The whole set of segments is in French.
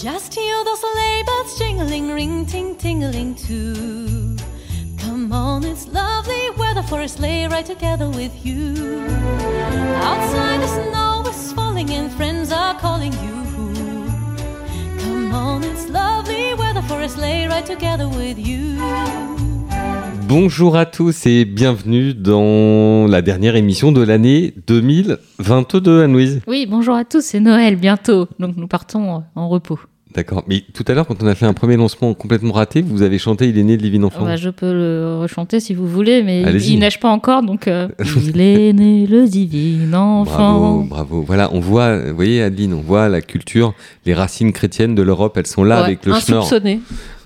Just hear those sleigh bells jingling, ring, ting, tingling too. Come on, it's lovely weather for a sleigh ride together with you. Outside the snow is falling and friends are calling you. Come on, it's lovely weather for a sleigh ride together with you. Bonjour à tous et bienvenue dans la dernière émission de l'année 2022, Anne-Louise. Oui, bonjour à tous, c'est Noël bientôt, donc nous partons en repos. D'accord, mais tout à l'heure, quand on a fait un premier lancement complètement raté, vous avez chanté Il est né le divin enfant. Bah, je peux le rechanter si vous voulez, mais il, il neige pas encore, donc euh, il est né le divin enfant. Bravo, bravo. Voilà, on voit, vous voyez Adeline, on voit la culture, les racines chrétiennes de l'Europe, elles sont là Ouais, avec le schnorr.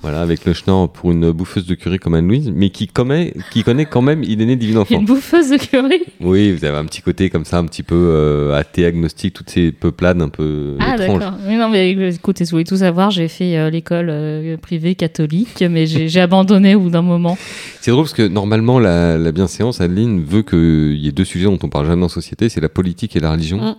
Voilà, avec le schnorr pour une bouffeuse de curry comme Anne-Louise, mais qui connaît, qui connaît quand même Il est né le divin enfant. Une bouffeuse de curry? Oui, vous avez un petit côté comme ça, un petit peu euh, athée, agnostique, toutes ces peuplades un peu Ah étranges. d'accord. Mais non, mais écoutez, si vous voulez tout savoir, j'ai fait euh, l'école euh, privée catholique, mais j'ai j'ai abandonné au bout d'un moment. C'est drôle parce que normalement, la, la bienséance, Adeline, veut qu'il y ait deux sujets dont on parle jamais en société, c'est la politique et la religion. Mm.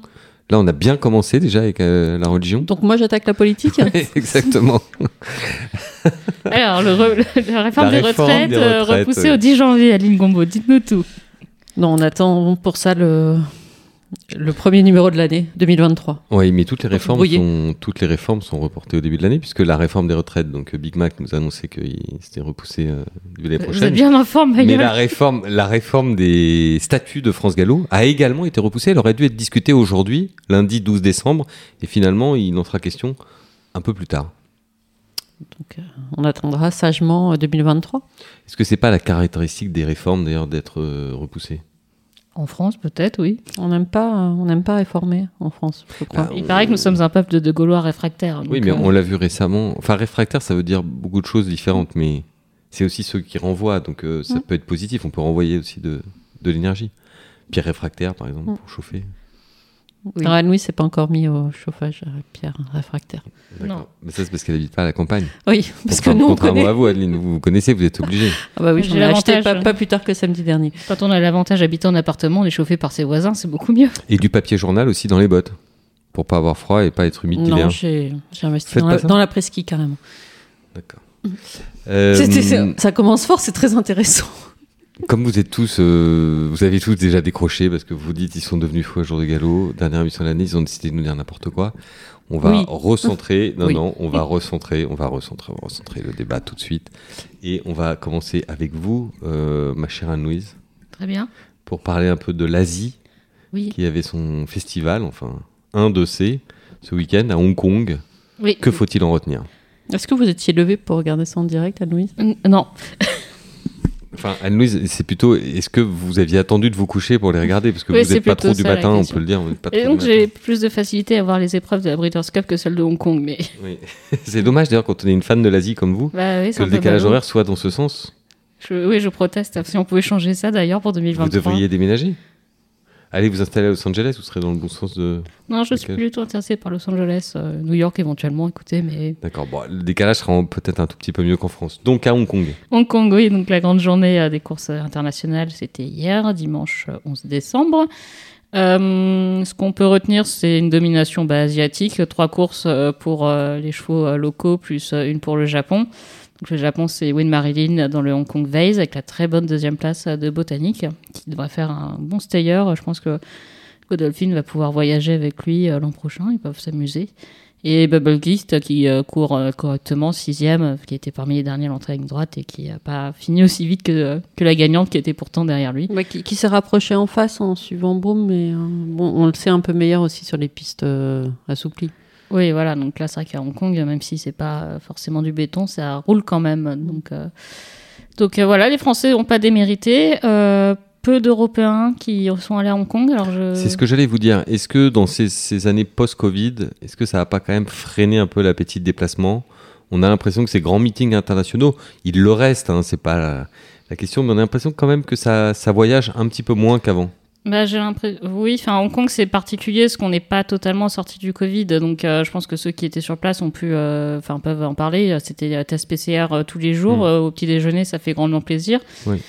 Là, on a bien commencé déjà avec euh, la religion. Donc moi j'attaque la politique. Exactement. Alors, le re- le- la réforme, La des, retraites, des euh, retraites, repoussée au 10 janvier, Aline Gombo, dites-nous tout. non, on attend pour ça le le premier numéro de l'année 2023. Oui, mais toutes les réformes sont toutes les réformes sont reportées au début de l'année puisque la réforme des retraites, donc euh, Big Mac nous a annoncé qu'il s'était repoussé euh, l'année Vous êtes prochaine. bien informé, ma Mais la réforme, la réforme des statuts de France Gallo a également été repoussée. Elle aurait dû être discutée aujourd'hui, lundi 12 décembre, et finalement, il en sera question un peu plus tard. Donc euh, on attendra sagement euh, 2023. Est-ce que c'est pas la caractéristique des réformes d'ailleurs d'être euh, repoussées? En France, peut-être, oui. On n'aime pas euh, on n'aime pas réformer en France, je crois. Ah, Il paraît que nous sommes un peuple de, de Gaulois réfractaires. Oui, mais euh, on l'a vu récemment. Enfin, réfractaire, ça veut dire beaucoup de choses différentes, mais c'est aussi ceux qui renvoient, donc euh, ça peut être positif. On peut renvoyer aussi de, de l'énergie. Pierre réfractaire, par exemple, Mm. pour chauffer. Oui. Alors Anne-Louise c'est pas encore mis au chauffage, euh, Pierre réfractaire. Non. Mais ça, c'est parce qu'elle n'habite pas à la campagne. Oui, parce que Contrairement- nous on contrairement connaît. à vous, Adeline, vous, vous connaissez, vous êtes obligé. Ah bah oui, J'ai j'en ai acheté pas, pas plus tard que samedi dernier. Quand on a l'avantage d'habiter en appartement, on est chauffé par ses voisins, c'est beaucoup mieux. Et du papier journal aussi dans les bottes, pour pas avoir froid et pas être humide Non, l'hiver. j'ai j'ai investi dans la, dans la presqu'île carrément. D'accord. Euh, ça commence fort, c'est très intéressant. Comme vous êtes tous, euh, vous avez tous déjà décroché parce que vous dites ils sont devenus fous à jour de galop. Dernière émission de l'année, ils ont décidé de nous dire n'importe quoi. On va Oui. recentrer. Non, Oui. non, on va recentrer. On va recentrer, on va recentrer le débat tout de suite. Et on va commencer avec vous, euh, ma chère Anne-Louise, Très bien. pour parler un peu de l'Asie Oui. qui avait son festival, enfin un de ces, ce week-end à Hong Kong. Oui. Que faut-il en retenir? Est-ce que vous étiez levé pour regarder ça en direct, Anne-Louise? N- Non. Enfin, Anne-Louise, c'est plutôt. Est-ce que vous aviez attendu de vous coucher pour les regarder? Parce que Oui, vous n'êtes pas trop du matin, on peut le dire. vous pas Et donc j'ai plus de facilité à voir les épreuves de la Breeders' Cup que celles de Hong Kong, mais Oui. c'est dommage d'ailleurs quand on est une fan de l'Asie comme vous, bah oui, que le décalage horaire soit dans ce sens. Je- oui, je proteste. Si on pouvait changer ça d'ailleurs pour Vous 2023. devriez déménager. Allez vous installer à Los Angeles, vous serez dans le bon sens de. Non, je suis tout intéressée par Los Angeles, euh, New York éventuellement. Écoutez, mais D'accord, bon, le décalage sera peut-être un tout petit peu mieux qu'en France. Donc à Hong Kong. Hong Kong, oui, donc la grande journée euh, des courses euh, internationales, c'était hier, dimanche euh, 11 décembre. Euh, ce qu'on peut retenir, c'est une domination bah, asiatique, trois courses pour les chevaux locaux, plus une pour le Japon. Donc le Japon, c'est Win Marilyn dans le Hong Kong Vase, avec la très bonne deuxième place euh, de Botanique, qui devrait faire un bon stayer. Je pense que Godolphin va pouvoir voyager avec lui euh, l'an prochain, ils peuvent s'amuser. Et Bubble Geist qui euh, court euh, correctement, sixième, euh, qui était parmi les derniers à l'entrée droite et qui n'a pas fini aussi vite que, la gagnante qui était pourtant derrière lui. Qui, s'est rapproché en face en suivant Broom, mais euh, on le sait un peu meilleur aussi sur les pistes euh, assouplies. Oui, voilà, donc là c'est vrai qu'à Hong Kong, même si c'est pas euh, forcément du béton, ça roule quand même. Donc, euh, euh, voilà, les Français n'ont pas démérité. Peu d'Européens qui sont allés à Hong Kong. C'est ce que j'allais vous dire. Est-ce que dans ces, années post-Covid, est-ce que ça n'a pas quand même freiné un peu l'appétit de déplacement On a l'impression que ces grands meetings internationaux, ils le restent, hein, c'est pas la, question, mais on a l'impression quand même que ça voyage un petit peu moins qu'avant. Bah, j'ai l'impression. Oui, enfin, Hong Kong, c'est particulier parce qu'on n'est pas totalement sorti du Covid. Donc, euh, je pense que ceux qui étaient sur place ont pu, euh, enfin, peuvent en parler. C'était euh, test PCR euh, tous les jours. Mm. Au petit déjeuner, ça fait grandement plaisir. Oui.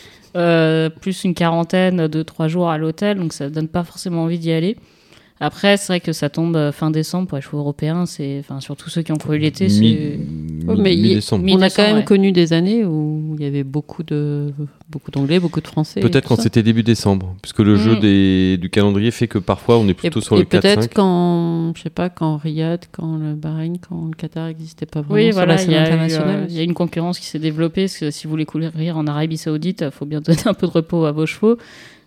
Plus une quarantaine de trois jours à l'hôtel. Donc, ça donne pas forcément envie d'y aller. Après, c'est vrai que ça tombe euh, fin décembre pour les chevaux européens. C'est, enfin, surtout ceux qui ont couru l'été. C'est- mais On a quand même ouais. connu des années où il y avait beaucoup de beaucoup d'anglais, beaucoup de français. Peut-être quand c'était début décembre, puisque le Mm. jeu des, du calendrier fait que parfois on est Et, plutôt sur et le 4-5. peut-être quand, je sais pas, quand Riyad, quand le Bahreïn, quand le Qatar n'existait pas vraiment Oui, sur voilà, la scène internationale. euh, il y a une concurrence qui s'est développée. Parce que si vous voulez courir en Arabie Saoudite, il faut bien donner un peu de repos à vos chevaux.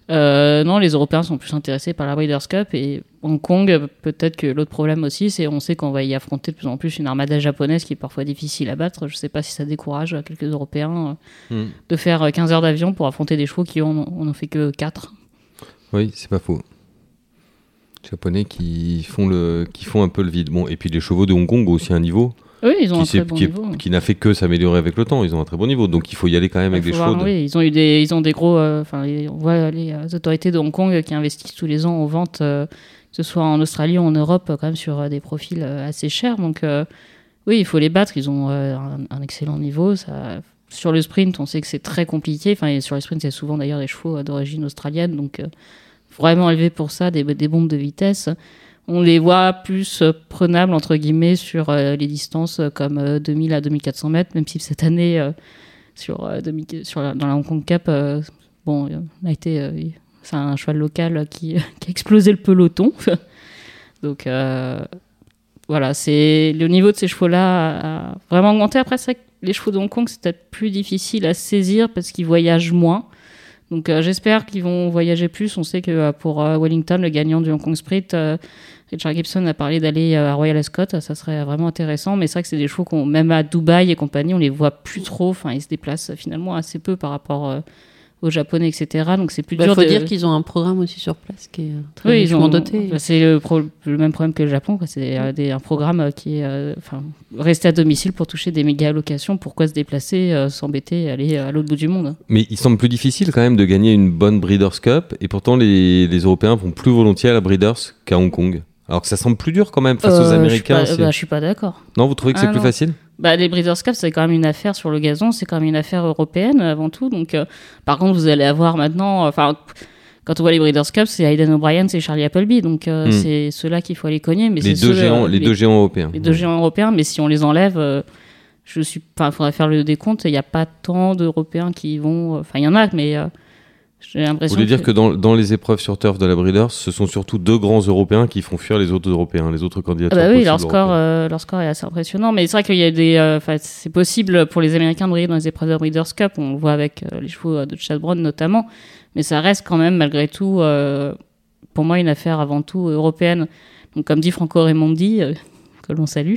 Euh, non, les Européens sont plus intéressés par la Breeders' Cup et Hong Kong, euh, peut-être que l'autre problème aussi, c'est on sait qu'on va y affronter de plus en plus une armada japonaise qui est parfois difficile à battre. Je sais pas si ça décourage euh, quelques Européens euh, Mm. de faire euh, 15 heures d'avion pour affronter des chevaux qui on en fait que 4. Oui, c'est pas faux. Japonais qui font, le, qui font un peu le vide. Bon, et puis les chevaux de Hong Kong ont aussi un niveau Oui, ils ont qui, un très bon qui niveau. qui n'a fait que s'améliorer avec le temps. Ils ont un très bon niveau. Donc il faut y aller quand même avec des chevaux. voir, de- oui, ils ont eu des, ils ont des gros, euh, enfin, on voit les euh, autorités de Hong Kong qui investissent tous les ans aux ventes, euh, que ce soit en Australie ou en Europe, quand même sur des profils assez chers. Donc, oui, il faut les battre. Ils ont un, un excellent niveau. Ça, sur le sprint, on sait que c'est très compliqué. Enfin, sur les sprints, c'est souvent d'ailleurs des chevaux d'origine australienne, donc vraiment élevé pour ça, des, des bombes de vitesse. On les voit plus euh, prenables, entre guillemets, sur euh, les distances euh, comme euh, 2000 à 2400 mètres, même si cette année, sur, dans la Hong Kong Cup, bon, on a été, c'est un cheval local qui, a explosé le peloton. Donc voilà, c'est le niveau de ces chevaux-là a, vraiment augmenté. Après, c'est les chevaux de Hong Kong, c'est peut-être plus difficile à saisir parce qu'ils voyagent moins. Donc j'espère qu'ils vont voyager plus. On sait que pour Wellington, le gagnant du Hong Kong Sprint, Richard Gibson a parlé d'aller euh, à Royal Ascot. Ça serait vraiment intéressant. Mais c'est vrai que c'est des chevaux qu'on, même à Dubaï et compagnie, on les voit plus trop. Enfin, ils se déplacent finalement assez peu par rapport euh, aux Japonais, etc. Donc c'est plus Il dur faut de... dire qu'ils ont un programme aussi sur place qui est très Oui, ils ont doté. bah, C'est le, pro- le même problème que le Japon. quoi. C'est euh, des- un programme euh, qui est euh, enfin, rester à domicile pour toucher des méga allocations. Pourquoi se déplacer, euh, s'embêter, et aller à l'autre bout du monde Mais il semble plus difficile quand même de gagner une bonne Breeders' Cup. Et pourtant, les, les Européens vont plus volontiers à la Breeders' qu'à Hong Kong. Alors que ça semble plus dur quand même face aux Euh, Américains. Je suis pas, bah, je suis pas d'accord. Non, vous trouvez que Ah, c'est plus non. facile? Bah, les Breeders' Cup, c'est quand même une affaire sur le gazon, c'est quand même une affaire européenne avant tout. Donc, euh, par contre, vous allez avoir maintenant, euh, enfin, quand on voit les Breeders' Cup, c'est Aidan O'Brien, c'est Charlie Appleby, donc euh, Hmm. c'est ceux-là qu'il faut aller cogner. Mais les deux, ceux, géants, euh, les deux géants européens. les deux géants européens, mais si on les enlève, euh, je suis, enfin, faudrait faire le décompte. Il n'y a pas tant d'Européens qui vont, euh, enfin, il y en a, mais j'ai Vous l'impression. voulez dire que dans, dans les épreuves sur turf de la Breeders, ce sont surtout deux grands Européens qui font fuir les autres Européens, les autres candidats. Ah bah oui, leur score, euh, leur score est assez impressionnant. Mais c'est vrai qu'il y a des. euh, c'est possible pour les Américains de briller dans les épreuves de Breeders' Cup. On le voit avec euh, les chevaux de Chad Brown notamment. Mais ça reste quand même, malgré tout, pour moi, une affaire avant tout européenne. Donc, comme dit Franco Raimondi, que l'on salue,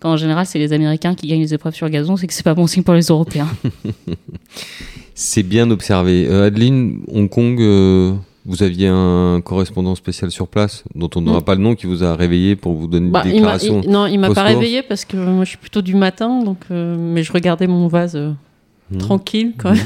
quand en général c'est les Américains qui gagnent les épreuves sur gazon, c'est que c'est pas bon signe pour les Européens. C'est bien observé. Euh, Adeline, Hong Kong, euh, vous aviez un correspondant spécial sur place, dont on n'aura Mm. pas le nom, qui vous a réveillé pour vous donner Bah, il m'a- déclaration. il- non, il m'a pas réveillé parce que moi je suis plutôt du matin, donc euh, mais je regardais mon vase Mhm. tranquille quand même,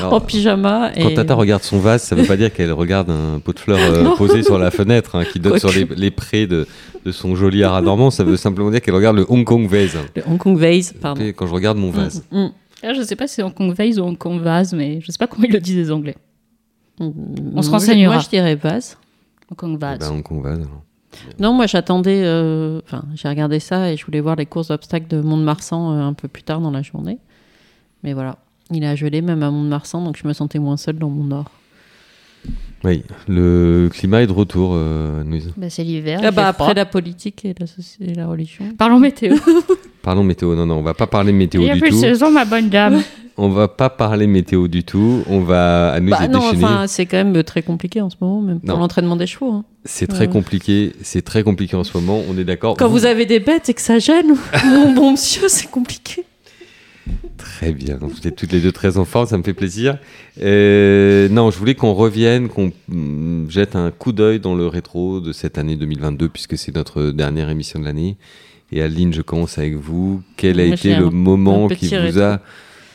Alors, en pyjama. Quand et... Tata regarde son vase, ça veut pas dire qu'elle regarde un pot de fleurs euh, posé sur la fenêtre hein, qui donne sur les, les prés de, de son joli haras normand. Ça veut simplement dire qu'elle regarde le Hong Kong vase. Le Hong Kong vase, pardon. Quand je regarde mon vase. Mm, mm, Ah, je sais pas si c'est Hong Kong Vase ou Hong Kong Vase, mais je sais pas comment ils le disent les Anglais. On se renseignera. Moi je dirais vase. Hong Kong Eh Vase. ben, Hong Kong vase. alors. Non, moi j'attendais, euh, enfin j'ai regardé ça et je voulais voir les courses d'obstacles de Mont-de-Marsan euh, un peu plus tard dans la journée. Mais voilà, il a gelé même à Mont-de-Marsan, donc je me sentais moins seule dans mon nord. Oui, le climat est de retour, euh. Bah, c'est l'hiver. Ah bah, après froid. la politique et la, et la religion. Parlons météo. Parlons météo. Non, non, on va pas parler météo Il n'y a du plus de tout. saison, ma bonne dame. On va pas parler météo du tout. On va à nous Bah non, enfin c'est quand même très compliqué en ce moment, même pour l'entraînement des chevaux. hein. C'est très Ouais. compliqué. C'est très compliqué en ce moment. On est d'accord. Quand vous avez des bêtes et que ça gêne, mon bon monsieur, c'est compliqué. Très bien. Vous êtes toutes les deux très en forme, ça me fait plaisir. Euh, non, je voulais qu'on revienne, qu'on mm, jette un coup d'œil dans le rétro de cette année 2022, puisque c'est notre dernière émission de l'année. Et Aline, je commence avec vous. Quel a Moi, été le un- moment un qui vous a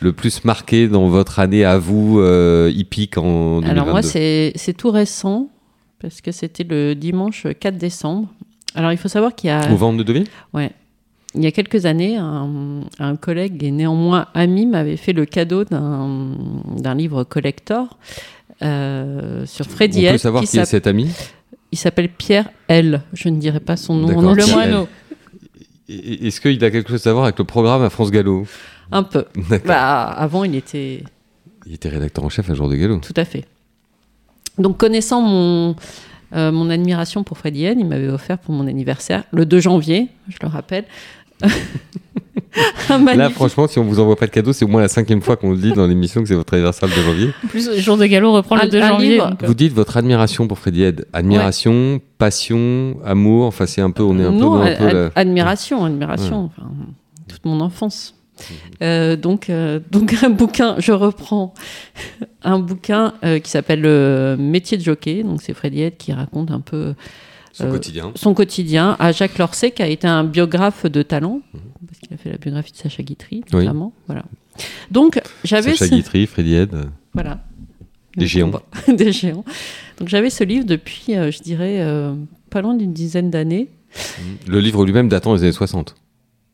le plus marqué dans votre année à vous, euh, hippique en 2022 Alors moi, c'est tout récent, parce que c'était le dimanche 4 décembre. Alors il faut savoir qu'il y a... Au ventre de Deauville Ouais. Il y a quelques années, un, un collègue et néanmoins ami m'avait fait le cadeau d'un livre collector euh, sur Freddy On peut savoir qui qui est cet ami? Il s'appelle Pierre L. Je ne dirai pas son nom. En Le moineau. Est-ce qu'il a quelque chose à voir avec le programme à France Gallo? Un peu. Bah, avant, il était Il était rédacteur en chef à Jour de Gallo. tout à fait. Donc, connaissant mon, euh, mon admiration pour Freddy il m'avait offert pour mon anniversaire, le 2 janvier, je le rappelle, Là, franchement, si on vous envoie pas de cadeau, c'est au moins la cinquième fois qu'on le dit dans l'émission que c'est votre anniversaire le 2 janvier. En plus, le jour de galop reprend le 2 un janvier. livre. euh, Vous dites votre admiration pour Freddy Head. Admiration, passion, amour. Enfin, c'est un peu, on est un peu non, dans un ad- peu la- ad- admiration, admiration. enfin, toute mon enfance. Euh, donc, euh, donc un bouquin, je reprends un bouquin euh, qui s'appelle Le métier de jockey. Donc c'est Freddy Head qui raconte un peu son euh, quotidien. son quotidien à Jacques Lorset, qui a été un biographe de talent, parce qu'il a fait la biographie de Sacha Guitry, Oui. notamment. Voilà. Donc j'avais Sacha ce- Guitry, Freddy Head. voilà Des géants. des géants. Donc j'avais ce livre depuis, euh, je dirais, euh, pas loin d'une dizaine d'années. Le livre lui-même datant des années 60.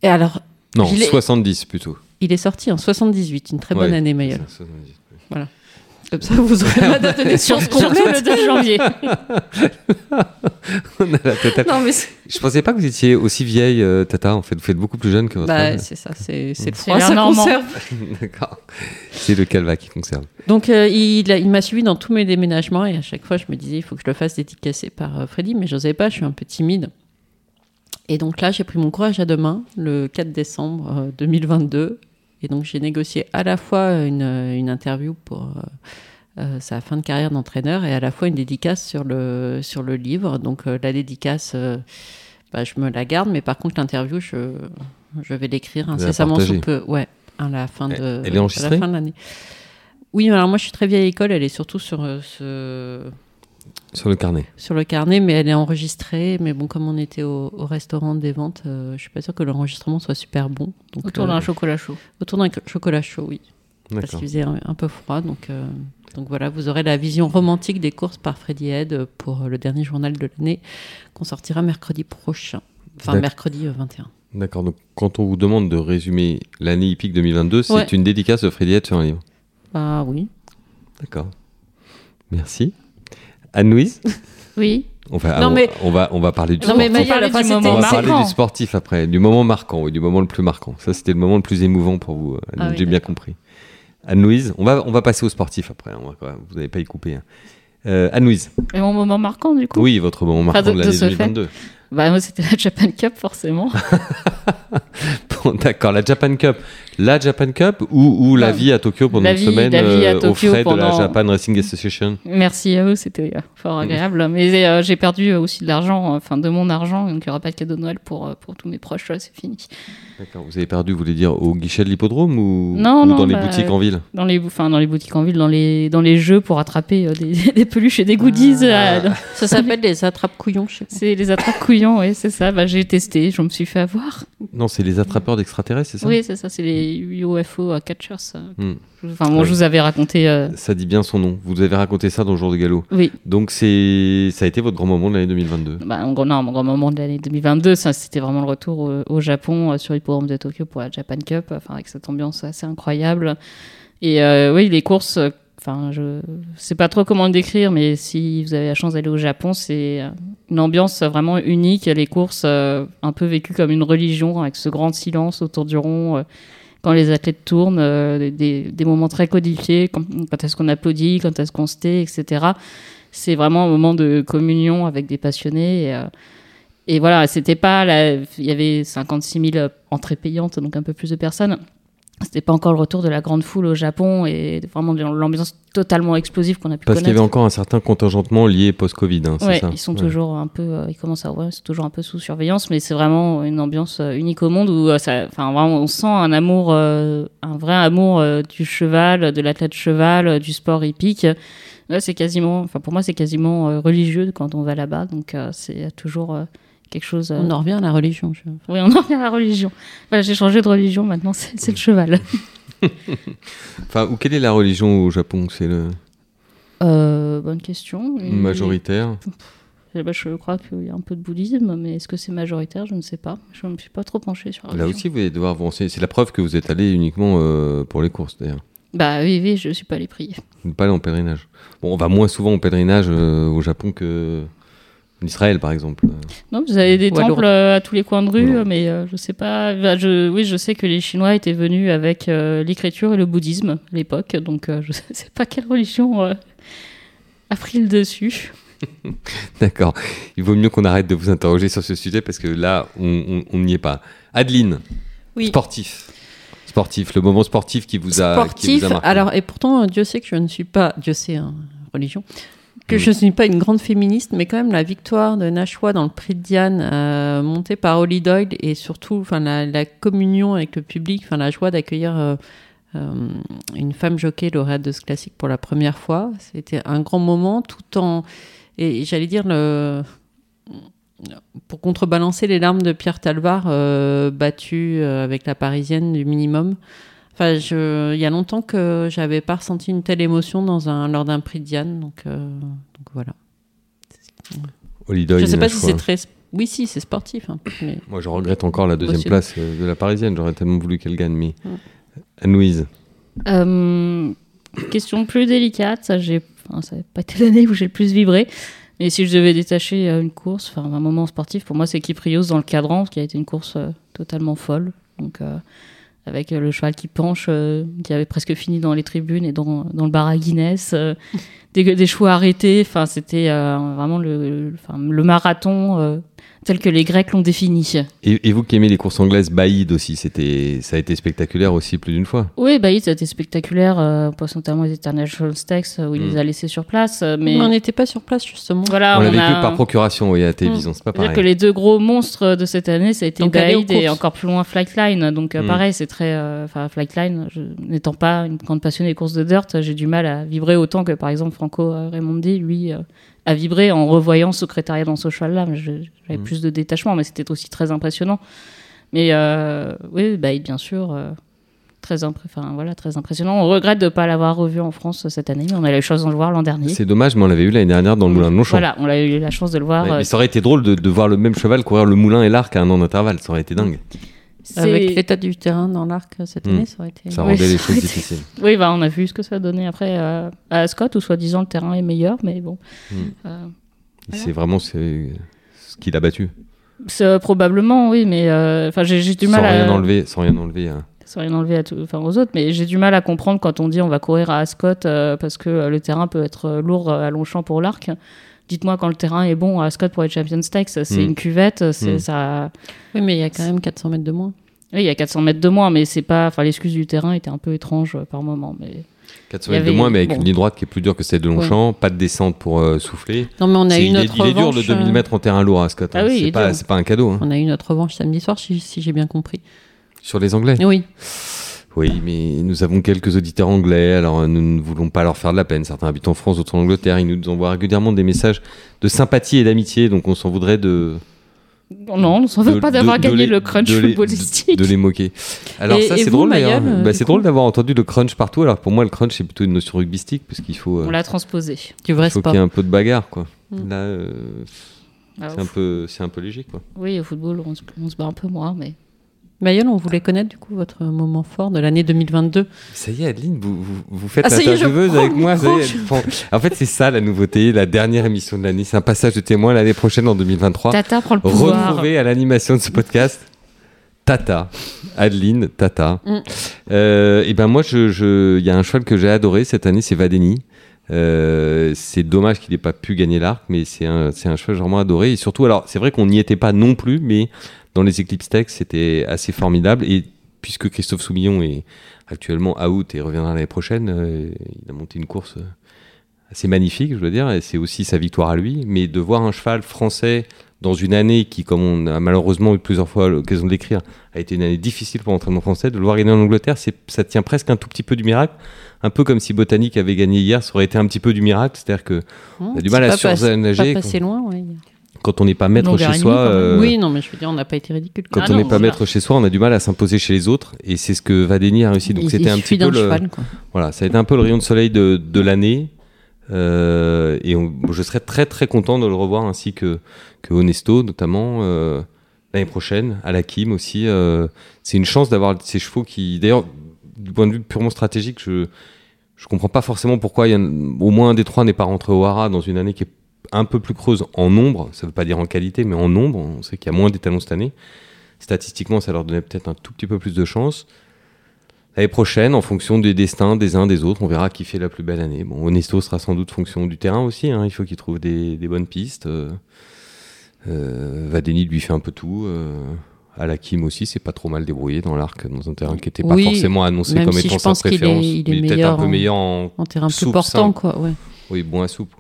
Et alors, Non, Je l'ai- 70 plutôt. il est sorti en 78, une très bonne Ouais, année, Mayol. 70. Comme ça, vous aurez la date de naissance complète. le 2 janvier. On a la totale. Non, mais Je pensais pas que vous étiez aussi vieille, euh, Tata. En fait, vous faites beaucoup plus jeune que votre bah, c'est ça, c'est le froid, ça normand. conserve. D'accord. C'est le calva qui conserve. Donc, euh, il, m'a suivi dans tous mes déménagements et à chaque fois, je me disais, il faut que je le fasse dédicacer par euh, Freddy, mais je n'osais pas, je suis un peu timide. Et donc là, j'ai pris mon courage à deux mains, le 4 décembre euh, 2022. Et donc, j'ai négocié à la fois une, euh, une interview pour euh, euh, sa fin de carrière d'entraîneur et à la fois une dédicace sur le, sur le livre. Donc, euh, la dédicace, euh, bah, je me la garde, mais par contre, l'interview, je, je vais l'écrire incessamment sous peu. Ouais, à la fin de, Elle- à la fin de l'année. Oui, alors moi, je suis très vieille école, elle est surtout sur, euh, ce, Sur le carnet. sur le carnet, mais elle est enregistrée. Mais bon, comme on était au, au restaurant des ventes, euh, je suis pas sûre que l'enregistrement soit super bon. Donc, Autour euh, d'un chocolat chaud. autour d'un chocolat chaud, oui. Parce D'accord. qu'il faisait un, un peu froid. Donc, euh, donc voilà, vous aurez la vision romantique des courses par Freddy Head pour le dernier journal de l'année qu'on sortira mercredi prochain. Enfin, mercredi euh, 21. D'accord. Donc, quand on vous demande de résumer l'année hippique 2022, c'est Ouais. une dédicace de Freddy Head sur un livre. Bah oui. D'accord. Merci. Anne-Louise? Oui. on va, Non, on, mais- on va, on va parler du Non, mais sportif. Du moment On va parler marquant. du sportif après, du moment marquant, oui, du moment le plus marquant. Ça, c'était le moment le plus émouvant pour vous. Anne, Ah oui, J'ai bien compris. Anne-Louise, on va, on va passer au sportif après. hein, on va vous n'allez pas y couper. hein. Euh, Anne-Louise, Et mon moment marquant, du coup? Oui, votre moment marquant de- de, de l'année ce fait. 2022. Bah, moi, c'était la Japan Cup, forcément. Bon, D'accord, la Japan Cup. La Japan Cup ou, ou la vie à Tokyo pendant la une semaine la vie à euh, aux Tokyo frais de la Japan Racing Association Merci à eux, c'était euh, fort agréable. Mais euh, j'ai perdu aussi de l'argent, enfin de mon argent, donc il n'y aura pas de cadeau de Noël pour, pour tous mes proches, c'est fini. D'accord, vous avez perdu, vous voulez dire, au guichet de l'hippodrome ou, Non, ou non, dans les boutiques en ville? Dans les, enfin, dans les boutiques en ville, dans les, dans les jeux pour attraper euh, des, des peluches et des goodies. Ah. euh, Ça s'appelle les attrapes couillons, je sais pas. c'est les attrape couillons, oui, c'est ça. Bah, j'ai testé, je me suis fait avoir. Non, c'est les attrapeurs d'extraterrestres, c'est ça? Oui, c'est ça, c'est les UFO catchers. euh. Hmm. Enfin, Oui. je vous avais raconté. euh, Ça dit bien son nom. Vous avez raconté ça dans le jour de galop. Oui, Donc c'est, ça a été votre grand moment de l'année 2022. bah, mon, grand- non, mon grand moment de l'année 2022, ça, c'était vraiment le retour au, au Japon euh, sur l'hippodrome de Tokyo pour la Japan Cup, enfin, avec cette ambiance assez incroyable. Et euh, oui, les courses, enfin, je sais pas trop comment le décrire, mais si vous avez la chance d'aller au Japon, c'est une ambiance vraiment unique. Les courses euh, un peu vécues comme une religion, avec ce grand silence autour du rond. euh, quand les athlètes tournent, euh, des, des moments très codifiés, quand, quand est-ce qu'on applaudit, quand est-ce qu'on se tait, etc. C'est vraiment un moment de communion avec des passionnés. Et, euh, et voilà, c'était pas. Il y avait 56 000 entrées payantes, donc un peu plus de personnes. C'était pas encore le retour de la grande foule au Japon et vraiment de l'ambiance totalement explosive qu'on a pu Parce qu'il y avait encore un certain contingentement lié post-Covid, hein, Ouais, ça ils sont Ouais. toujours un peu, euh, ils commencent à, ouais, c'est toujours un peu sous surveillance, mais c'est vraiment une ambiance euh, unique au monde où, euh, enfin, vraiment, on sent un amour, euh, un vrai amour euh, du cheval, de l'athlète cheval, euh, du sport hippique. Là, c'est quasiment, enfin, pour moi, c'est quasiment euh, religieux quand on va là-bas, donc euh, c'est toujours euh, quelque chose. euh, On en revient à la religion. je- Oui, on en revient à la religion. Voilà, j'ai changé de religion, maintenant, c'est le cheval. Enfin, ou quelle est la religion au Japon? C'est le Euh, bonne question. Et- majoritaire? Eh ben, je crois qu'il y a un peu de bouddhisme, mais est-ce que c'est majoritaire? Je ne sais pas. Je ne me suis pas trop penchée sur la Là religion. aussi, vous allez devoir vous renseigner. C'est la preuve que vous êtes allé uniquement euh, pour les courses, d'ailleurs. Bah oui, oui, je suis pas allée prier. Pas allé en pèlerinage. Bon, on va moins souvent en pèlerinage euh, au Japon que En Israël, par exemple. Non, vous avez des Ou temples euh, à tous les coins de rue, Non. mais euh, je sais pas. bah, je, oui, je sais que les Chinois étaient venus avec euh, l'écriture et le bouddhisme à l'époque, donc euh, je sais pas quelle religion euh, a pris le dessus. D'accord. Il vaut mieux qu'on arrête de vous interroger sur ce sujet parce que là, on n'y est pas. Adeline, Oui. sportif. Sportif, le moment sportif qui vous a, qui sportif. vous a marqué. Alors, et pourtant, Dieu sait que je ne suis pas, Dieu sait, hein, religion, que Mm. je ne suis pas une grande féministe, mais quand même la victoire de Nashua dans le prix de Diane, euh, montée par Holly Doyle, et surtout, enfin, la, la communion avec le public, enfin, la joie d'accueillir euh, euh, une femme jockey lauréate de ce classique pour la première fois, c'était un grand moment, tout en, et j'allais dire le pour contrebalancer les larmes de Pierre Talvar battu avec la parisienne du minimum. Enfin, je, il y a longtemps que j'avais pas ressenti une telle émotion dans un, lors d'un prix de Diane, donc, euh, donc voilà. Holly Doyle, je sais pas si c'est très. Oui, si, c'est sportif. hein, mais- Moi, je regrette encore la deuxième Aussi. place euh, de la Parisienne. J'aurais tellement voulu qu'elle gagne. Mais Mm. Anne-Louise, Euh, question plus délicate, ça j'ai, enfin, ça n'a pas été l'année où j'ai le plus vibré. Mais si je devais détacher euh, une course, enfin un moment sportif, pour moi c'est Kyprios dans le cadran, qui a été une course euh, totalement folle. Donc euh, avec euh, le cheval qui penche, euh, qui avait presque fini dans les tribunes et dans, le bar à Guinness, euh, des, des chevaux arrêtés. Enfin c'était euh, vraiment le, le- enfin, le marathon euh, tel que les Grecs l'ont défini. et, et vous qui aimez les courses anglaises, Baïd aussi, c'était, ça a été spectaculaire aussi plus d'une fois. Oui, oui, ça a été spectaculaire, euh, on pense notamment aux International Stakes euh, où il Mm. les a laissés sur place. Mais Mais on n'était pas sur place, justement. voilà, on on l'a vécu a- par procuration, oui, à la télévision. C'est pas pareil. que les deux gros monstres de cette année, ça a été Donc, Baid et encore plus loin Flightline. Donc euh, Mm. pareil, c'est très... euh, Enfin, Flightline, je- n'étant pas une grande passionnée des courses de dirt, j'ai du mal à vibrer autant que par exemple Franco euh, Raimondi, lui, euh, a vibré en revoyant ce secrétariat dans ce cheval-là. Mais je- J'avais Mm. plus de détachement, mais c'était aussi très impressionnant. Mais euh, oui, Baid, bien sûr... Très, enfin, voilà, très impressionnant. On regrette de ne pas l'avoir revu en France cette année, mais on a eu la chance de le voir l'an dernier. C'est dommage, mais on l'avait eu l'année dernière dans le Moulin de Longchamp. Voilà, on a eu la chance de le voir. Ouais, mais ça aurait été drôle de, de voir le même cheval courir le Moulin et l'Arc à un an d'intervalle. Ça aurait été dingue. Avec l'état du terrain dans l'arc cette Mm. année, ça aurait été. Ça Oui, rendait les ça choses difficiles. Oui, bah, on a vu ce que ça a donné après euh, à Ascot, où soi-disant le terrain est meilleur, mais bon. Mm. Euh, C'est vraiment ce qu'il a battu. euh, probablement, oui, mais euh, enfin, j'ai du sans mal à. rien enlever, sans rien enlever. hein. Sans rien enlever à tout- enfin, aux autres, mais j'ai du mal à comprendre quand on dit on va courir à Ascot euh, parce que euh, le terrain peut être euh, lourd euh, à Longchamp pour l'arc. Dites-moi quand le terrain est bon à Ascot pour les Champions Stakes, c'est Mm. une cuvette, c'est Mm. ça. Oui, mais il y a quand même 400 mètres de moins. Oui, il y a 400 mètres de moins, mais c'est pas. Enfin, l'excuse du terrain était un peu étrange euh, par moment, mais. 400 Il y mètres de moins, mais avec bon. une ligne droite qui est plus dure que celle de Longchamp. Pas de descente pour euh, souffler. Non, mais on a eu il, est, notre il est dur le revanche, 2000 euh, mètres en terrain lourd à Scott. Ah oui, il c'est est pas, un cadeau. hein. On a eu notre revanche samedi soir, si, si j'ai bien compris. Sur les Anglais. Oui. Oui, mais nous avons quelques auditeurs anglais, alors euh, nous ne voulons pas leur faire de la peine. Certains habitent en France, d'autres en Angleterre. Ils nous envoient régulièrement des messages de sympathie et d'amitié, donc on s'en voudrait de. Non, on s'en veut de- pas d'avoir gagné les- le crunch de les- footballistique. De, de les moquer. Alors Et- ça, c'est drôle d'ailleurs. Euh, Bah, c'est drôle d'avoir entendu le crunch partout, alors pour moi, le crunch, c'est plutôt une notion rugbystique, parce qu'il faut, euh, On l'a transposé. Du vrai il faut sport. qu'il y ait un peu de bagarre, quoi. Mm. Là, euh, Ah, c'est un peu, c'est un peu léger, quoi. Oui, au football, on se, on se bat un peu moins, mais. Mayol, on voulait connaître du coup votre moment fort de l'année 2022. Ça y est, Adeline, vous, vous, vous faites Ah, l'intervieweuse avec moi. ça y est, prend- En fait, c'est ça la nouveauté, la dernière émission de l'année. C'est un passage de témoin l'année prochaine, en 2023. Tata prend le pouvoir. Retrouvez à l'animation de ce podcast Tata, Adeline, Tata. Mm. Euh, et ben moi, je, je- il y a un cheval que j'ai adoré cette année, c'est Vadeni. Euh, c'est dommage qu'il n'ait pas pu gagner l'arc, mais c'est un, c'est un cheval que j'ai vraiment adoré. Et surtout, alors c'est vrai qu'on n'y était pas non plus, mais dans les Eclipse Tech, c'était assez formidable. Et puisque Christophe Soumillon est actuellement out et reviendra l'année prochaine, euh, il a monté une course euh, assez magnifique, je dois dire, et c'est aussi sa victoire à lui. Mais de voir un cheval français dans une année qui, comme on a malheureusement eu plusieurs fois l'occasion de l'écrire, a été une année difficile pour l'entraînement français, de le voir gagner en Angleterre, ça tient presque un tout petit peu du miracle. Un peu comme si Botanique avait gagné hier, ça aurait été un petit peu du miracle. C'est-à-dire que Hum, a du c'est mal à surnager Pas passé loin. Quand on n'est pas maître chez soi, euh, Oui, non, mais je veux dire, on n'a pas été ridicule. quand Ah on n'est pas maître chez soi, on a du mal à s'imposer chez les autres. Et c'est ce que Vadeni a réussi. Donc c'était un petit peu le, cheval, voilà, ça a été un peu le rayon de soleil de, de l'année. Euh, et on- je serais très très content de le revoir ainsi que, que Honesto notamment euh, l'année prochaine, à la Kim aussi. c'est une chance d'avoir ces chevaux qui, d'ailleurs, du point de vue purement stratégique, je je comprends pas forcément pourquoi il y en- au moins un des trois n'est pas rentré au Hara dans une année qui est un peu plus creuse en nombre, ça veut pas dire en qualité, mais en nombre. On sait qu'il y a moins d'étalons cette année. Statistiquement, ça leur donnait peut-être un tout petit peu plus de chance. L'année prochaine, en fonction des destins des uns des autres, on verra qui fait la plus belle année. Bon, Onesto sera sans doute fonction du terrain aussi. hein. Il faut qu'il trouve des, des bonnes pistes. Euh, euh, Vadeni lui fait un peu tout. Euh, Alakim aussi, c'est pas trop mal débrouillé dans l'arc, dans un terrain qui n'était pas Oui, forcément annoncé comme si étant sa pense qu'il est- préférence. il est peut-être meilleur un peu en- meilleur en, En terrain plus Souple, portant, simple. quoi. Ouais. Oui, bon à soupe.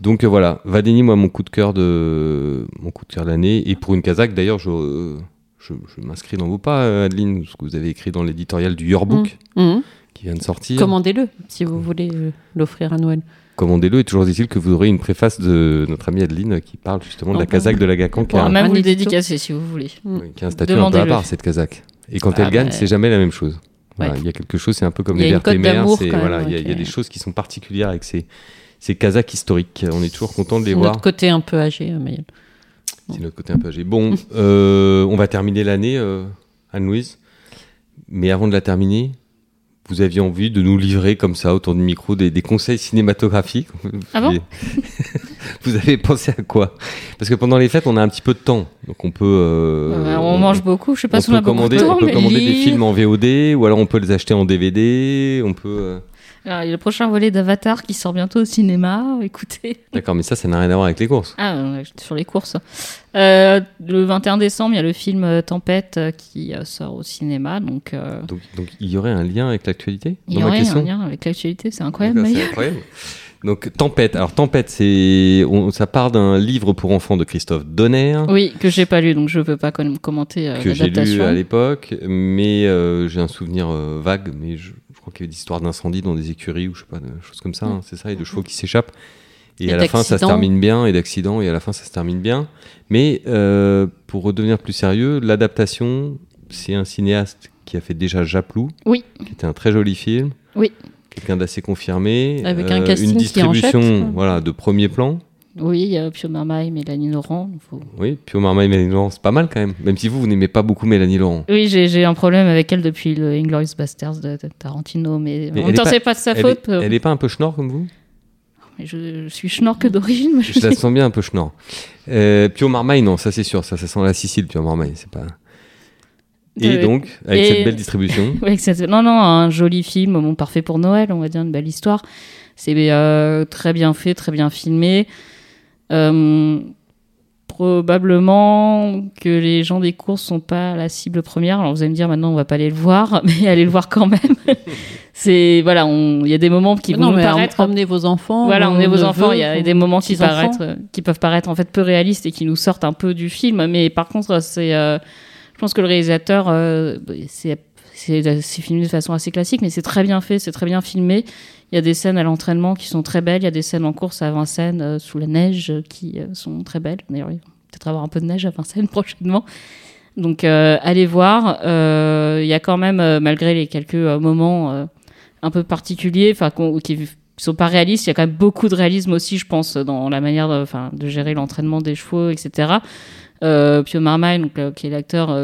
Donc euh, voilà, Vadeni, moi, mon coup de cœur de mon coup de cœur de l'année. Et pour une Kazakh, d'ailleurs, je, euh, je, je m'inscris dans vos pas, euh, Adeline, ce que vous avez écrit dans l'éditorial du Yearbook Mhm. qui vient de sortir. Commandez-le si vous voulez euh, l'offrir à Noël. Commandez-le. Et toujours dit-il que vous aurez une préface de notre amie Adeline qui parle justement de la Kazakh de la Gacan, qui On a, va un, même vous le dédicacer si vous voulez. qui a un statut un peu à part, cette Kazakh. Et quand Ah, elle gagne, bah. c'est jamais la même chose. Voilà, Ouais. Il y a quelque chose, c'est un peu comme Il les vertémères. c'est- même, voilà, Il y a, il y des choses qui sont particulières avec ces, ces Kazakhs historiques. On est toujours content de les C'est voir. notre côté un peu âgé, euh, Mayel. C'est notre côté un peu âgé. Bon, euh, on va terminer l'année, euh, Anne-Louise. Mais avant de la terminer, vous aviez envie de nous livrer comme ça autour du micro des, des conseils cinématographiques. Ah bon Vous avez pensé à quoi? Parce que pendant les fêtes, on a un petit peu de temps, donc on peut. euh, Euh, on mange beaucoup, je sais pas si on a beaucoup commander, de temps, on peut mais commander des films en VOD, ou alors on peut les acheter en DVD. On peut. euh, Alors, il y a le prochain volet d'Avatar qui sort bientôt au cinéma. Écoutez. D'accord, mais ça, ça n'a rien à voir avec les courses. Ah, sur les courses. Euh, le 21 décembre, il y a le film euh, Tempête euh, qui euh, sort au cinéma. Donc, euh, Donc, donc il y aurait un lien avec l'actualité il y aurait question un lien avec l'actualité. C'est incroyable. C'est incroyable. Donc Tempête. Alors Tempête, c'est ça part d'un livre pour enfants de Christophe Donner Oui, que j'ai pas lu, donc je peux pas com- commenter euh, que j'ai lu à l'époque, mais euh, j'ai un souvenir euh, vague. Mais je crois qu'il y avait des histoires d'incendie dans des écuries ou je sais pas, de choses comme ça. hein, c'est ça, et de chevaux qui s'échappent. Et, Et à la fin, ça se termine bien, et d'accidents, et à la fin, ça se termine bien. Mais euh, pour redevenir plus sérieux, l'adaptation, c'est un cinéaste qui a fait déjà Japlou, Oui. qui était un très joli film. Oui. Quelqu'un d'assez confirmé. euh, Avec un casting une distribution voilà, de premier plan. Oui, il y a Pio Marmaille, Mélanie Laurent. faut- Oui, Pio Marmaille, Mélanie Laurent, c'est pas mal quand même. Même si vous, vous n'aimez pas beaucoup Mélanie Laurent. Oui, j'ai un problème avec elle depuis le Inglorious Basterds de, de Tarantino, mais, Mais en même temps, c'est pas de sa Elle faute. est, euh, elle est pas un peu schnorr comme vous? Je, je suis schnork d'origine. mais Je la sens bien un peu schnorr. Euh, Pio Marmaille, non, ça c'est sûr. Ça, ça sent la Sicile, Pio Marmaille. C'est pas... Et Euh, donc, avec et- cette belle distribution, que c'est- non, non, un joli film, bon, parfait pour Noël, on va dire, une belle histoire. C'est euh, très bien fait, très bien filmé. Euh, probablement que les gens des courses sont pas la cible première. Alors vous allez me dire maintenant on va pas aller le voir, mais allez le voir quand même. c'est voilà, il y a des moments qui Mais vont non, paraître. emmenez vos enfants. Voilà, est vos enfants. Il y a des moments qui, paraître, euh, qui peuvent paraître en fait peu réalistes et qui nous sortent un peu du film. Mais par contre, c'est, euh, je pense que le réalisateur, euh, c'est, c'est filmé de façon assez classique, mais c'est très bien fait, c'est très bien filmé. Il y a des scènes à l'entraînement qui sont très belles. Il y a des scènes en course à Vincennes euh, sous la neige euh, qui euh, sont très belles. D'ailleurs, il va peut-être avoir un peu de neige à Vincennes prochainement. Donc, allez voir. Il y a quand même, malgré les quelques moments un peu particuliers, enfin, qui qui sont pas réalistes. Il y a quand même beaucoup de réalisme aussi, je pense, dans la manière de, de gérer l'entraînement des chevaux, etc. Pio Marmaille, donc, qui est l'acteur,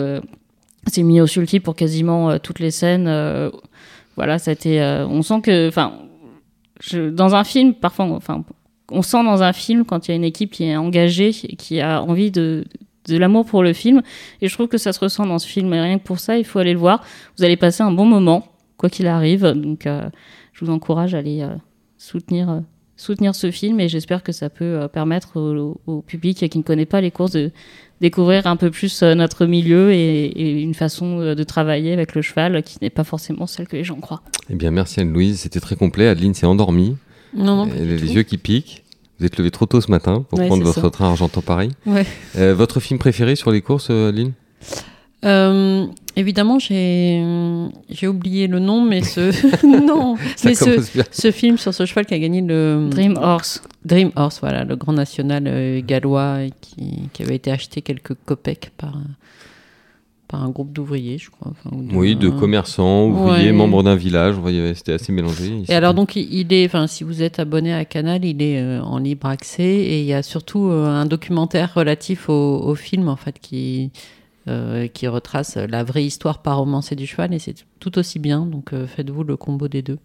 s'est mis au sulky pour quasiment toutes les scènes. voilà, ça a été, on sent que, je- dans un film, parfois, enfin, on sent dans un film quand il y a une équipe qui est engagée qui a envie de de l'amour pour le film. Et je trouve que ça se ressent dans ce film. Et rien que pour ça il faut aller le voir. Vous allez passer un bon moment quoi qu'il arrive. Donc euh, je vous encourage à aller euh, soutenir, euh, soutenir ce film et j'espère que ça peut euh, permettre au, au public qui ne connaît pas les courses de découvrir un peu plus euh, notre milieu et, et une façon euh, de travailler avec le cheval qui n'est pas forcément celle que les gens croient. eh bien, merci Anne-Louise. C'était très complet. Adeline s'est endormie. Non, non. Elle a les yeux qui piquent. Vous êtes levé trop tôt ce matin pour Ouais, prendre votre ça. train Argentan-Paris. Ouais. Euh, votre film préféré sur les courses, Adeline? Euh, évidemment, j'ai j'ai oublié le nom, mais ce non, mais ce, ce film sur ce cheval qui a gagné le Dream Horse. Dream Horse, voilà, le grand national euh, gallois qui, qui avait été acheté quelques copecs par un- par un groupe d'ouvriers, je crois. enfin, ou Oui, de commerçants, ouvriers, Ouais. membres d'un village. C'était assez mélangé. Et alors donc il- il est, enfin si vous êtes abonné à Canal, il est euh, en libre accès et il y a surtout euh, un documentaire relatif au, au film en fait qui euh, qui retrace la vraie histoire par romancée du cheval et c'est tout aussi bien. Donc euh, faites-vous le combo des deux.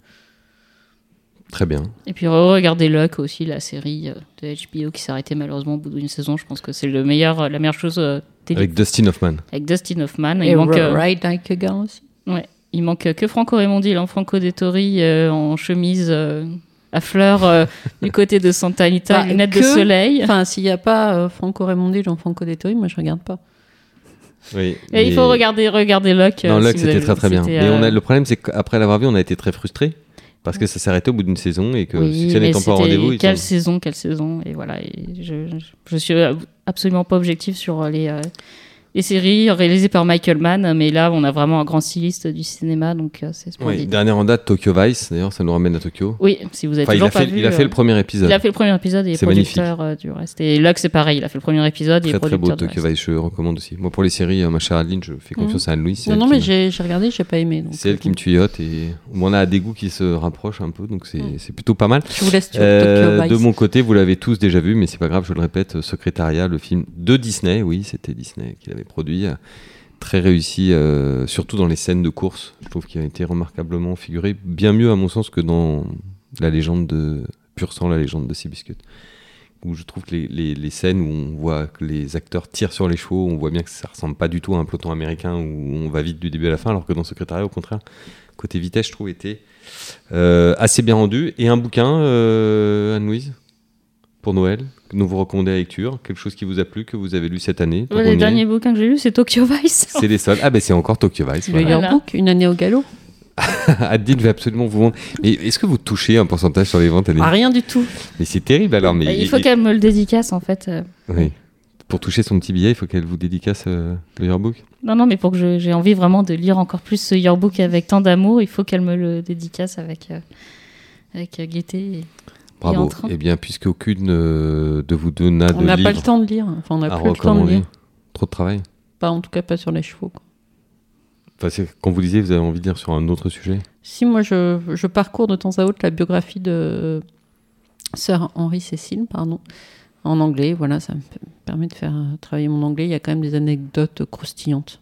Très bien. Et puis regardez Luck aussi, la série euh, de HBO qui s'est arrêtée malheureusement au bout d'une saison. Je pense que c'est le meilleur, la meilleure chose euh, télé- Avec Dustin Hoffman. avec Dustin Hoffman. Et Il manque, euh, Ride Like a Girl aussi. ouais, il manque que Franco Raimondi, là, en Franco Dettori euh, en chemise euh, à fleurs euh, du côté de Santa Anita, Bah, lunettes de soleil. Enfin, s'il n'y a pas euh, Franco Raimondi, Jean-Franco Dettori, moi je regarde pas. Oui, Et mais- il faut regarder, regarder Luck. euh, Non, si Luck, vous c'était avez- très très bien. Mais on a, euh, le problème, c'est qu'après l'avoir vu, on a été très frustrés. Parce que ça arrêté au bout d'une saison et que Oui, succès n'étant pas au rendez-vous, quelle saison, quelle saison, et voilà. Et je, je, je suis absolument pas objectif sur les, euh, les séries réalisées par Michael Mann, mais là, on a vraiment un grand styliste du cinéma, donc euh, c'est Oui, splendide. dernière en date, Tokyo Vice. D'ailleurs, ça nous ramène à Tokyo. Oui, si vous avez Enfin, il toujours a, pas fait, vu, il a fait euh, le premier épisode. il a fait le premier épisode et est magnifique. producteur euh, du reste. Et Luck, c'est pareil, il a fait le premier épisode et est Très très beau Tokyo. Vice, je recommande aussi. Moi, pour les séries, euh, ma chère Adeline, je fais confiance à Anne-Louise. Non, non, mais j'ai regardé, j'ai pas aimé. C'est elle euh, qui me tuyote et on a des goûts qui se rapprochent un peu, donc c'est c'est plutôt pas mal. Je vous laisse Euh, Tokyo de Vice. mon côté, vous l'avez tous déjà vu, mais c'est pas grave, je le répète, euh, Secrétariat, le film de Disney, oui, c'était Disney qui l'avait produit, très réussi, euh, surtout dans les scènes de course. Je trouve qu'il a été remarquablement figuré, bien mieux à mon sens que dans la légende de Pur sang, la légende de Seabiscuit. Où je trouve que les scènes où on voit que les acteurs tirent sur les chevaux, on voit bien que ça ressemble pas du tout à un peloton américain où on va vite du début à la fin, alors que dans Secrétariat, au contraire, côté vitesse, je trouve était euh, assez bien rendu. Et un bouquin, euh, Anne-Louise, pour Noël, que nous vous recommandez la lecture, quelque chose qui vous a plu, que vous avez lu cette année. Ouais, qu'on y le est. dernier bouquin que j'ai lu, c'est Tokyo Vice. C'est les seuls. Ah ben c'est encore Tokyo Vice. Le Voilà. Yearbook, une année au galop. Adeline va absolument vous vendre. Mais est-ce que vous touchez un pourcentage sur les ventes Adeline Ah, rien du tout. Mais c'est terrible alors. Mais il faut et- qu'elle me le dédicace, en fait. euh. oui. Pour toucher son petit billet, il faut qu'elle vous dédicace euh, le yearbook? Non, non, mais pour que je- j'ai envie vraiment de lire encore plus ce yearbook avec tant d'amour, il faut qu'elle me le dédicace avec, euh, avec euh, gaieté. et- Bravo. entrain. Eh bien, puisque aucune euh, de vous deux n'a On de n'a pas le temps de lire. Enfin, on n'a plus le temps de lire. trop de travail. Pas, en tout cas, pas sur les chevaux. quoi. Enfin, c'est- quand vous lisez, vous avez envie de lire sur un autre sujet? Si, moi, je, je parcours de temps à autre la biographie de Sir Henry Cécile, pardon, en anglais. Voilà, ça me permet de faire euh, travailler mon anglais. Il y a quand même des anecdotes croustillantes.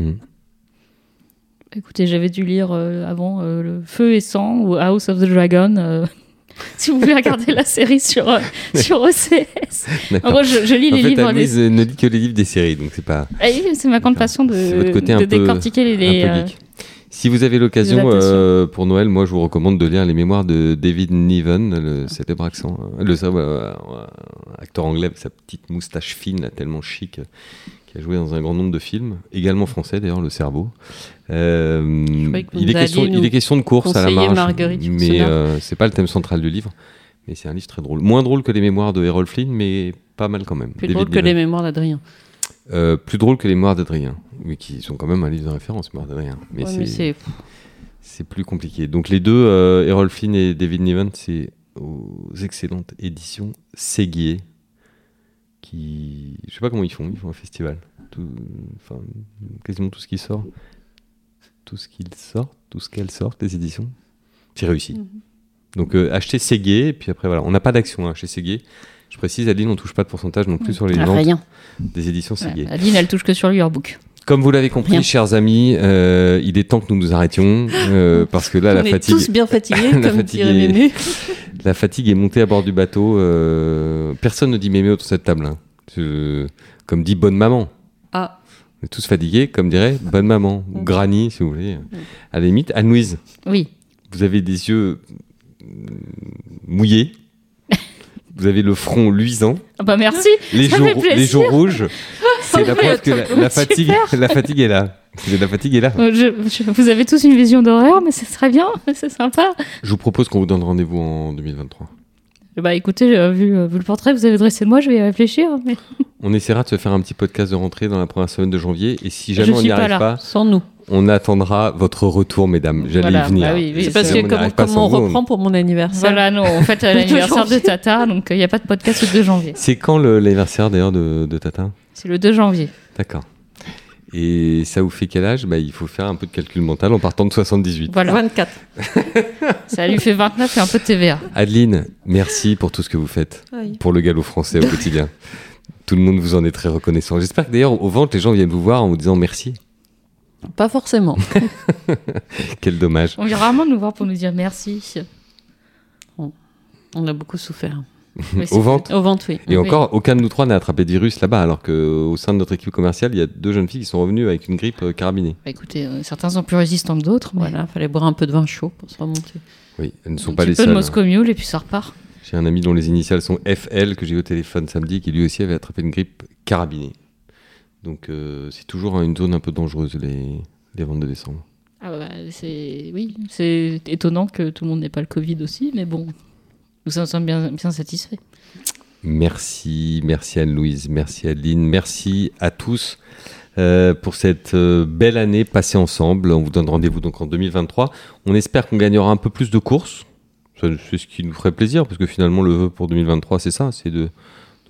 Mhm. Écoutez, j'avais dû lire euh, avant euh, le Feu et Sang ou House of the Dragon. euh, si vous voulez regarder la série sur, euh, sur OCS. En gros, je, je lis En les fait, livres. Anne-Louise euh, ne lit que les livres des séries, donc c'est pas. Ah oui, c'est ma grande passion de, côté de décortiquer les. les, un peu euh, geek. Si vous avez l'occasion euh, pour Noël, moi je vous recommande de lire les mémoires de David Niven, le célèbre accent, le célèbre, euh, acteur anglais avec sa petite moustache fine, là, tellement chic, qui a joué dans un grand nombre de films, également français d'ailleurs, Le Cerveau. Euh, il, est question, nous il est question de course à la marge, Marguerite mais euh, c'est pas le thème central du livre. Mais c'est un livre très drôle. Moins drôle que les mémoires de Errol Flynn, mais pas mal quand même. Plus David drôle que les mémoires d'Adrien. Euh, plus drôle que les mémoires d'Adrien, mais qui sont quand même un livre de référence, mémoires d'Adrien. Mais Ouais, c'est- plus compliqué. Donc les deux, euh, Errol Flynn et David Niven, c'est aux excellentes éditions Séguier, qui, je sais pas comment ils font, ils font un festival. Tout- Enfin, quasiment tout ce qui sort, tout ce qu'ils sortent, tout ce qu'elles sortent, les éditions, c'est réussi. Mhm. Donc euh, achetez Séguier, et puis après voilà, on n'a pas d'action hein, chez Séguier. Je précise, Adeline, on touche pas de pourcentage non plus sur les Ah, ventes rien. des éditions Séguier. voilà. Adeline, elle touche que sur le yearbook. Comme vous l'avez compris, Rien. chers amis, euh, il est temps que nous nous arrêtions euh, parce que là, On la est fatigue, tous bien fatigués, comme dirait Mémé. la fatigue est montée à bord du bateau. euh, personne ne dit mémé autour de cette table. hein. Comme dit bonne maman. Ah, On est tous fatigués, comme dirait bonne maman ou granny, si vous voulez. À la limite, Anne-Louise, Oui. vous avez des yeux euh, mouillés. Vous avez le front luisant, Ah bah merci. les Ça joues, fait les joues rouges. C'est la Oui, preuve que la, la fatigue, la fatigue est là. C'est- La fatigue est là. Euh, je- je- vous avez tous une vision d'horreur, mais c'est très bien, c'est sympa. Je vous propose qu'on vous donne rendez-vous en 2023. Bah écoutez, euh, vu, euh, vu le portrait que vous avez dressé de moi, je vais y réfléchir. Mais... On essaiera de se faire un petit podcast de rentrée dans la première semaine de janvier. Et si Je jamais on suis n'y pas arrive là. pas, sans nous. on attendra votre retour, mesdames. J'allais Voilà, y venir. bah oui, C'est parce que comme, on vous, reprend pour mon anniversaire. Voilà, non, en fait, l'anniversaire de. Tata, donc il n'y a pas de podcast le 2 janvier. C'est quand le- l'anniversaire d'ailleurs de, de Tata? C'est le 2 janvier. D'accord. Et ça vous fait quel âge? Bah, Il faut faire un peu de calcul mental en partant de 78. Voilà, 24. ça lui fait 29 et un peu de TVA. Adeline, merci pour tout ce que vous faites pour le galop français au quotidien. Tout le monde vous en est très reconnaissant. J'espère que d'ailleurs au ventes, les gens viennent vous voir en vous disant merci. Pas forcément. Quel dommage. On vient rarement nous voir pour nous dire merci. On a beaucoup souffert. Oui, c'est Au ventre Au ventre, oui. Et Oui. encore, aucun de nous trois n'a attrapé de virus là-bas, alors qu'au sein de notre équipe commerciale, il y a deux jeunes filles qui sont revenues avec une grippe euh, carabinée. Bah, écoutez, euh, certains sont plus résistants que d'autres. Voilà, fallait boire un peu de vin chaud pour se remonter. Oui, elles ne sont Un pas les peu de seules. Moscow Mule et puis ça repart. J'ai un ami dont les initiales sont FL que j'ai eu au téléphone samedi, qui lui aussi avait attrapé une grippe carabinée. Donc euh, c'est toujours une zone un peu dangereuse, les, les ventes de décembre. Ah bah, c'est oui, c'est étonnant que tout le monde n'ait pas le Covid aussi, mais bon, nous en sommes bien, bien satisfaits. Merci, merci Anne-Louise, merci Adeline, merci à tous euh, pour cette euh, belle année passée ensemble. On vous donne rendez-vous donc en 2023. On espère qu'on gagnera un peu plus de courses. C'est ce qui nous ferait plaisir parce que finalement le vœu pour 2023 c'est ça, c'est de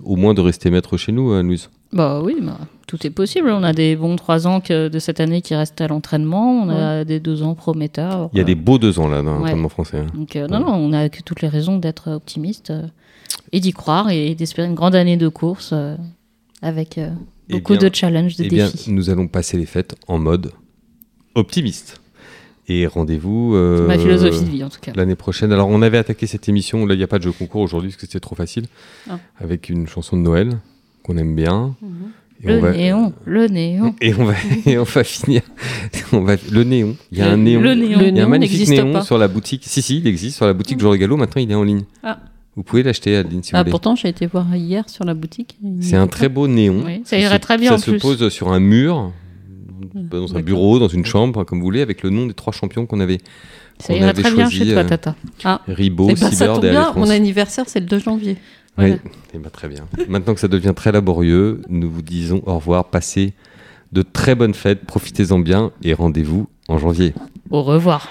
au moins de rester maître chez nous, Anne-Louise. Bah oui, bah, tout est possible. On a des bons trois ans que- de cette année qui restent à l'entraînement. On a des deux ans prometteurs. Il y a des beaux deux ans là dans Ouais. l'entraînement français. hein. Donc euh, non, non, on a que toutes les raisons d'être optimiste euh, et d'y croire et d'espérer une grande année de course euh, avec euh, Eh beaucoup bien- de challenges, de Eh bien, défis. nous allons passer les fêtes en mode optimiste. Et rendez-vous euh, Ma philosophie de vie en tout cas. l'année prochaine. Alors, on avait attaqué cette émission. Là, il n'y a pas de jeu concours aujourd'hui parce que c'était trop facile. Ah. Avec une chanson de Noël qu'on aime bien. Et Le va- néon, le néon. Et on va, et on va finir. On va, le néon. Il y a un néon. Le néon. Le Il y a un magnifique néon pas. sur la boutique. Si, si, il existe sur la boutique de Gallo. Maintenant, il est en ligne. Ah. Vous pouvez l'acheter, si vous Ah, voulez. pourtant, j'ai été voir hier sur la boutique. C'est un très beau néon. Oui, ça irait très bien Ça en se plus. pose sur un mur, dans un bureau, dans une chambre, comme vous voulez, avec le nom des trois champions qu'on avait. Ça irait avait très bien chez toi, euh, Tata. Ah, Ribot, Eh ben, ça tombe et bien, mon anniversaire, c'est le 2 janvier. Oui, eh ben, très bien. Maintenant que ça devient très laborieux, nous vous disons au revoir, passez de très bonnes fêtes, profitez-en bien et rendez-vous en janvier. Au revoir.